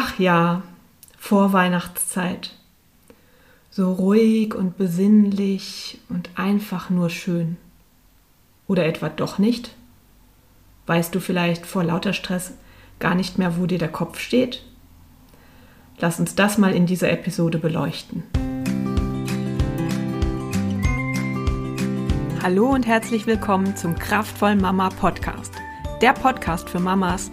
Ach ja, Vorweihnachtszeit. So ruhig und besinnlich und einfach nur schön. Oder etwa doch nicht? Weißt du vielleicht vor lauter Stress gar nicht mehr, wo dir der Kopf steht? Lass uns das mal in dieser Episode beleuchten. Hallo und herzlich willkommen zum Kraftvollen Mama Podcast. Der Podcast für Mamas,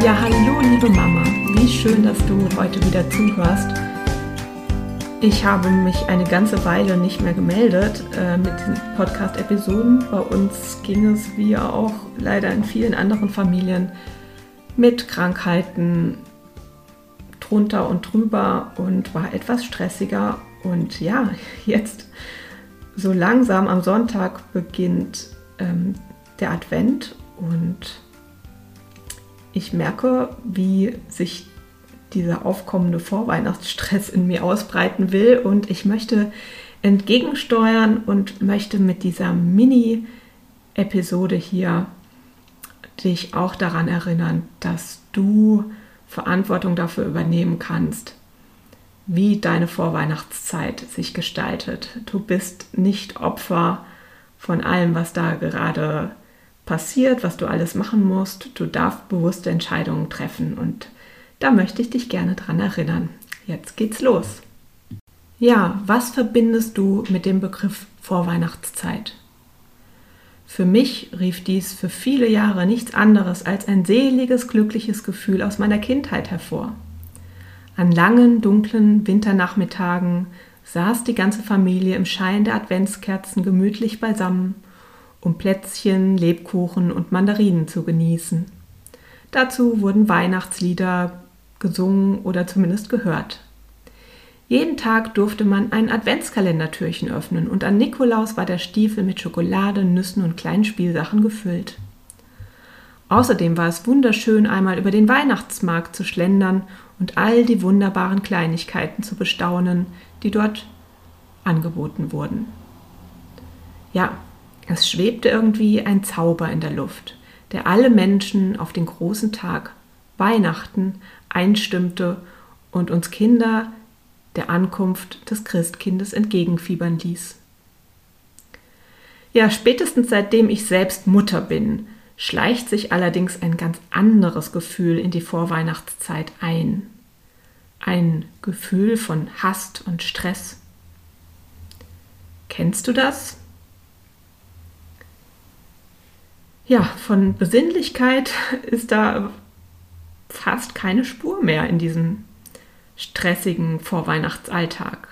Ja, hallo liebe Mama, wie schön, dass du heute wieder zuhörst. Ich habe mich eine ganze Weile nicht mehr gemeldet äh, mit den Podcast-Episoden. Bei uns ging es, wie auch leider in vielen anderen Familien, mit Krankheiten drunter und drüber und war etwas stressiger. Und ja, jetzt so langsam am Sonntag beginnt ähm, der Advent und ich merke, wie sich dieser aufkommende Vorweihnachtsstress in mir ausbreiten will und ich möchte entgegensteuern und möchte mit dieser Mini-Episode hier dich auch daran erinnern, dass du Verantwortung dafür übernehmen kannst, wie deine Vorweihnachtszeit sich gestaltet. Du bist nicht Opfer von allem, was da gerade passiert, was du alles machen musst. Du darfst bewusste Entscheidungen treffen und da möchte ich dich gerne dran erinnern. Jetzt geht's los. Ja, was verbindest du mit dem Begriff Vorweihnachtszeit? Für mich rief dies für viele Jahre nichts anderes als ein seliges, glückliches Gefühl aus meiner Kindheit hervor. An langen, dunklen Winternachmittagen saß die ganze Familie im Schein der Adventskerzen gemütlich beisammen um Plätzchen, Lebkuchen und Mandarinen zu genießen. Dazu wurden Weihnachtslieder gesungen oder zumindest gehört. Jeden Tag durfte man ein Adventskalendertürchen öffnen und an Nikolaus war der Stiefel mit Schokolade, Nüssen und kleinen Spielsachen gefüllt. Außerdem war es wunderschön, einmal über den Weihnachtsmarkt zu schlendern und all die wunderbaren Kleinigkeiten zu bestaunen, die dort angeboten wurden. Ja, es schwebte irgendwie ein Zauber in der Luft, der alle Menschen auf den großen Tag Weihnachten einstimmte und uns Kinder der Ankunft des Christkindes entgegenfiebern ließ. Ja, spätestens seitdem ich selbst Mutter bin, schleicht sich allerdings ein ganz anderes Gefühl in die Vorweihnachtszeit ein. Ein Gefühl von Hast und Stress. Kennst du das? Ja, von Besinnlichkeit ist da fast keine Spur mehr in diesem stressigen Vorweihnachtsalltag.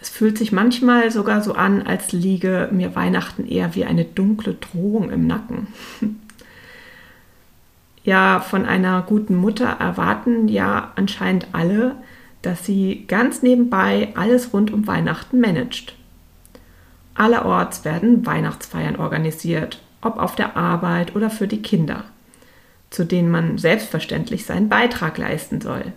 Es fühlt sich manchmal sogar so an, als liege mir Weihnachten eher wie eine dunkle Drohung im Nacken. Ja, von einer guten Mutter erwarten ja anscheinend alle, dass sie ganz nebenbei alles rund um Weihnachten managt. Allerorts werden Weihnachtsfeiern organisiert, ob auf der Arbeit oder für die Kinder, zu denen man selbstverständlich seinen Beitrag leisten soll.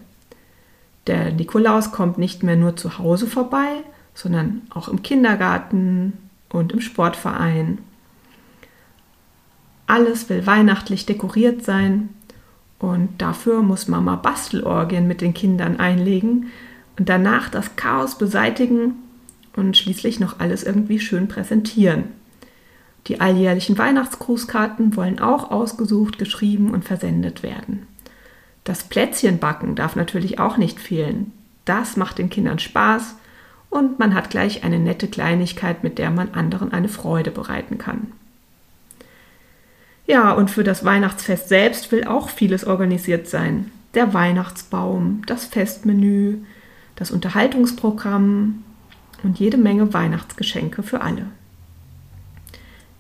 Der Nikolaus kommt nicht mehr nur zu Hause vorbei, sondern auch im Kindergarten und im Sportverein. Alles will weihnachtlich dekoriert sein und dafür muss Mama Bastelorgien mit den Kindern einlegen und danach das Chaos beseitigen und schließlich noch alles irgendwie schön präsentieren. Die alljährlichen Weihnachtsgrußkarten wollen auch ausgesucht, geschrieben und versendet werden. Das Plätzchenbacken darf natürlich auch nicht fehlen. Das macht den Kindern Spaß und man hat gleich eine nette Kleinigkeit, mit der man anderen eine Freude bereiten kann. Ja, und für das Weihnachtsfest selbst will auch vieles organisiert sein. Der Weihnachtsbaum, das Festmenü, das Unterhaltungsprogramm, und jede Menge Weihnachtsgeschenke für alle.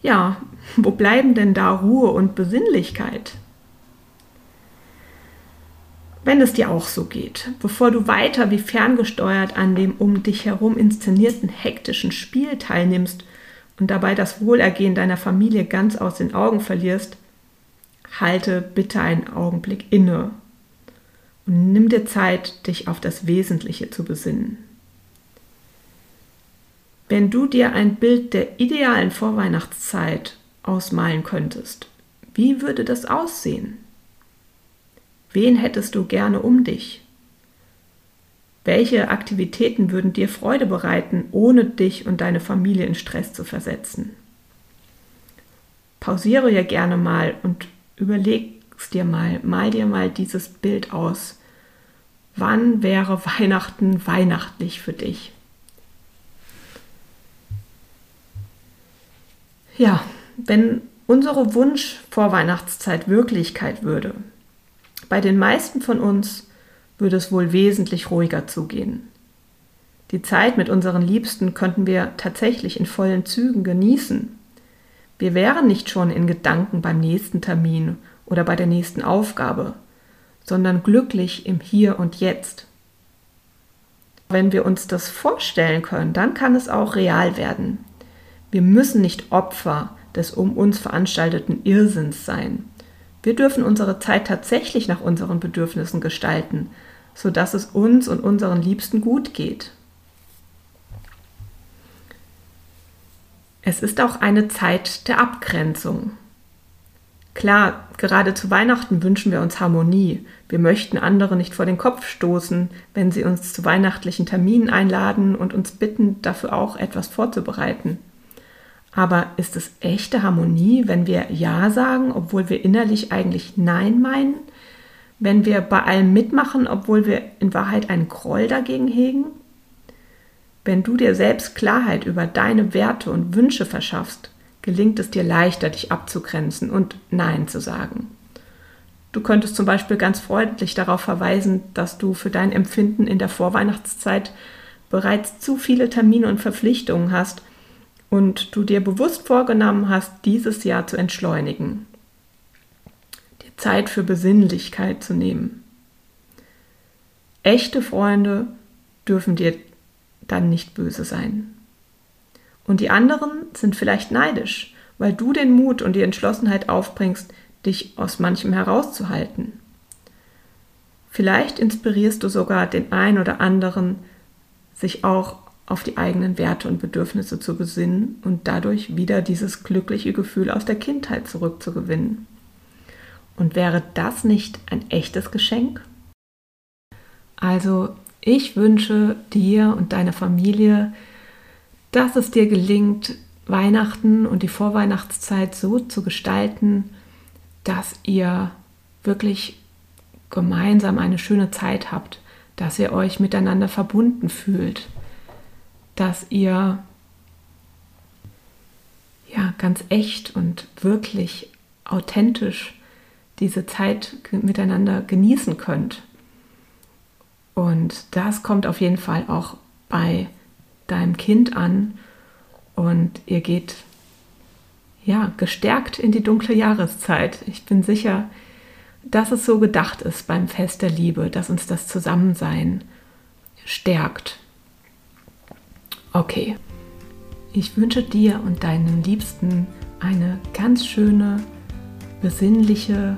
Ja, wo bleiben denn da Ruhe und Besinnlichkeit? Wenn es dir auch so geht, bevor du weiter wie ferngesteuert an dem um dich herum inszenierten hektischen Spiel teilnimmst und dabei das Wohlergehen deiner Familie ganz aus den Augen verlierst, halte bitte einen Augenblick inne und nimm dir Zeit, dich auf das Wesentliche zu besinnen. Wenn du dir ein Bild der idealen Vorweihnachtszeit ausmalen könntest, wie würde das aussehen? Wen hättest du gerne um dich? Welche Aktivitäten würden dir Freude bereiten, ohne dich und deine Familie in Stress zu versetzen? Pausiere ja gerne mal und überlegst dir mal, mal dir mal dieses Bild aus. Wann wäre Weihnachten weihnachtlich für dich? Ja, wenn unsere Wunsch vor Weihnachtszeit Wirklichkeit würde, bei den meisten von uns würde es wohl wesentlich ruhiger zugehen. Die Zeit mit unseren Liebsten könnten wir tatsächlich in vollen Zügen genießen. Wir wären nicht schon in Gedanken beim nächsten Termin oder bei der nächsten Aufgabe, sondern glücklich im Hier und Jetzt. Wenn wir uns das vorstellen können, dann kann es auch real werden. Wir müssen nicht Opfer des um uns veranstalteten Irrsinns sein. Wir dürfen unsere Zeit tatsächlich nach unseren Bedürfnissen gestalten, sodass es uns und unseren Liebsten gut geht. Es ist auch eine Zeit der Abgrenzung. Klar, gerade zu Weihnachten wünschen wir uns Harmonie. Wir möchten andere nicht vor den Kopf stoßen, wenn sie uns zu weihnachtlichen Terminen einladen und uns bitten, dafür auch etwas vorzubereiten. Aber ist es echte Harmonie, wenn wir Ja sagen, obwohl wir innerlich eigentlich Nein meinen? Wenn wir bei allem mitmachen, obwohl wir in Wahrheit einen Groll dagegen hegen? Wenn du dir selbst Klarheit über deine Werte und Wünsche verschaffst, gelingt es dir leichter, dich abzugrenzen und Nein zu sagen. Du könntest zum Beispiel ganz freundlich darauf verweisen, dass du für dein Empfinden in der Vorweihnachtszeit bereits zu viele Termine und Verpflichtungen hast und du dir bewusst vorgenommen hast, dieses Jahr zu entschleunigen, dir Zeit für Besinnlichkeit zu nehmen. Echte Freunde dürfen dir dann nicht böse sein. Und die anderen sind vielleicht neidisch, weil du den Mut und die Entschlossenheit aufbringst, dich aus manchem herauszuhalten. Vielleicht inspirierst du sogar den einen oder anderen, sich auch auf die eigenen Werte und Bedürfnisse zu besinnen und dadurch wieder dieses glückliche Gefühl aus der Kindheit zurückzugewinnen. Und wäre das nicht ein echtes Geschenk? Also, ich wünsche dir und deiner Familie, dass es dir gelingt, Weihnachten und die Vorweihnachtszeit so zu gestalten, dass ihr wirklich gemeinsam eine schöne Zeit habt, dass ihr euch miteinander verbunden fühlt, dass ihr ja ganz echt und wirklich authentisch diese Zeit miteinander genießen könnt. Und das kommt auf jeden Fall auch bei deinem Kind an und ihr geht ja gestärkt in die dunkle Jahreszeit. Ich bin sicher, dass es so gedacht ist beim Fest der Liebe, dass uns das Zusammensein stärkt Okay. Ich wünsche dir und deinen Liebsten eine ganz schöne, besinnliche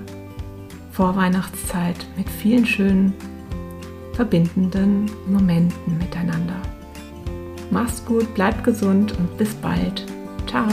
Vorweihnachtszeit mit vielen schönen, verbindenden Momenten miteinander. Mach's gut, bleib gesund und bis bald. Ciao.